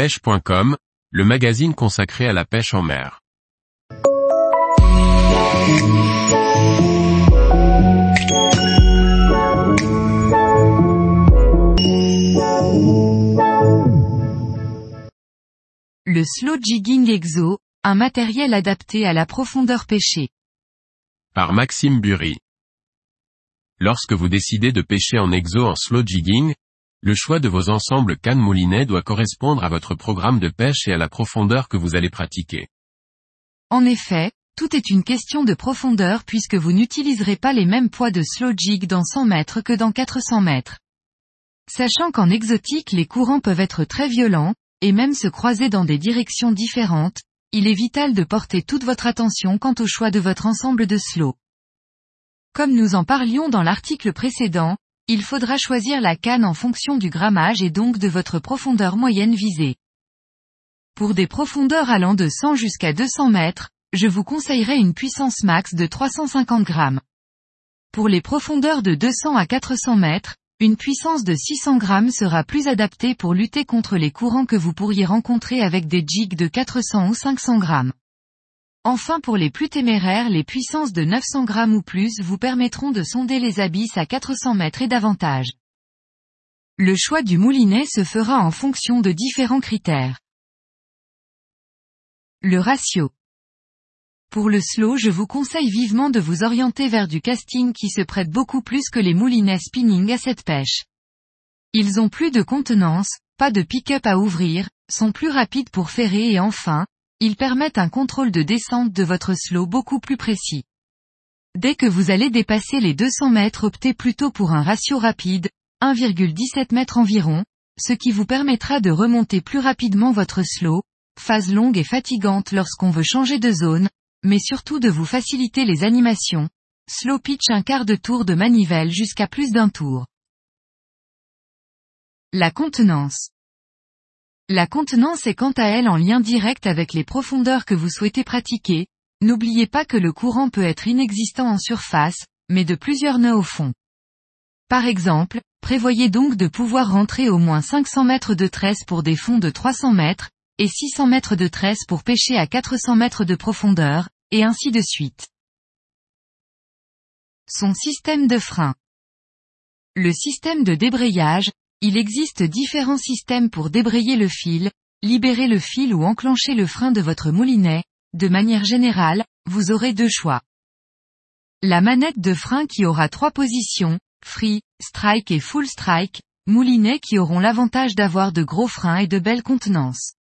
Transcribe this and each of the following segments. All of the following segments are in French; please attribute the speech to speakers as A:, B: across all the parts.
A: pêche.com, le magazine consacré à la pêche en mer.
B: Le Slow Jigging Exo, un matériel adapté à la profondeur pêchée.
A: Par Maxime Burry. Lorsque vous décidez de pêcher en exo en slow jigging, le choix de vos ensembles cannes moulinet doit correspondre à votre programme de pêche et à la profondeur que vous allez pratiquer.
B: En effet, tout est une question de profondeur puisque vous n'utiliserez pas les mêmes poids de slow jig dans 100 mètres que dans 400 mètres. Sachant qu'en exotique les courants peuvent être très violents, et même se croiser dans des directions différentes, il est vital de porter toute votre attention quant au choix de votre ensemble de slow. Comme nous en parlions dans l'article précédent, il faudra choisir la canne en fonction du grammage et donc de votre profondeur moyenne visée. Pour des profondeurs allant de 100 jusqu'à 200 mètres, je vous conseillerais une puissance max de 350 grammes. Pour les profondeurs de 200 à 400 mètres, une puissance de 600 grammes sera plus adaptée pour lutter contre les courants que vous pourriez rencontrer avec des jigs de 400 ou 500 grammes. Enfin pour les plus téméraires les puissances de 900 grammes ou plus vous permettront de sonder les abysses à 400 mètres et davantage. Le choix du moulinet se fera en fonction de différents critères. Le ratio. Pour le slow je vous conseille vivement de vous orienter vers du casting qui se prête beaucoup plus que les moulinets spinning à cette pêche. Ils ont plus de contenance, pas de pick-up à ouvrir, sont plus rapides pour ferrer et enfin, ils permettent un contrôle de descente de votre slow beaucoup plus précis. Dès que vous allez dépasser les 200 mètres optez plutôt pour un ratio rapide, 1,17 mètres environ, ce qui vous permettra de remonter plus rapidement votre slow, phase longue et fatigante lorsqu'on veut changer de zone, mais surtout de vous faciliter les animations, slow pitch un quart de tour de manivelle jusqu'à plus d'un tour. La contenance. La contenance est quant à elle en lien direct avec les profondeurs que vous souhaitez pratiquer, n'oubliez pas que le courant peut être inexistant en surface, mais de plusieurs nœuds au fond. Par exemple, prévoyez donc de pouvoir rentrer au moins 500 mètres de tresse pour des fonds de 300 mètres, et 600 mètres de tresse pour pêcher à 400 mètres de profondeur, et ainsi de suite. Son système de frein. Le système de débrayage, il existe différents systèmes pour débrayer le fil, libérer le fil ou enclencher le frein de votre moulinet, de manière générale, vous aurez deux choix. La manette de frein qui aura trois positions, free, strike et full strike, moulinets qui auront l'avantage d'avoir de gros freins et de belles contenances.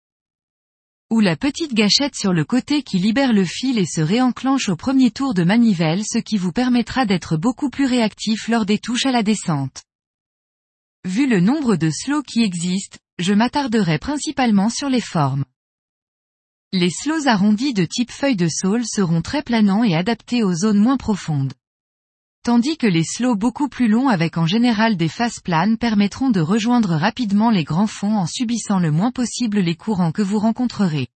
B: Ou la petite gâchette sur le côté qui libère le fil et se réenclenche au premier tour de manivelle ce qui vous permettra d'être beaucoup plus réactif lors des touches à la descente. Vu le nombre de slows qui existent, je m'attarderai principalement sur les formes. Les slows arrondis de type feuille de saule seront très planants et adaptés aux zones moins profondes. Tandis que les slows beaucoup plus longs avec en général des faces planes permettront de rejoindre rapidement les grands fonds en subissant le moins possible les courants que vous rencontrerez.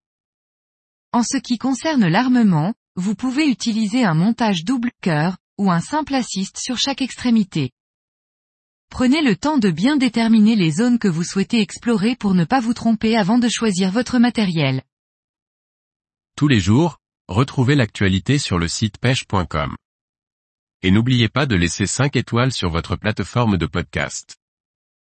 B: En ce qui concerne l'armement, vous pouvez utiliser un montage double cœur, ou un simple assist sur chaque extrémité. Prenez le temps de bien déterminer les zones que vous souhaitez explorer pour ne pas vous tromper avant de choisir votre matériel.
A: Tous les jours, retrouvez l'actualité sur le site pêche.com. Et n'oubliez pas de laisser 5 étoiles sur votre plateforme de podcast.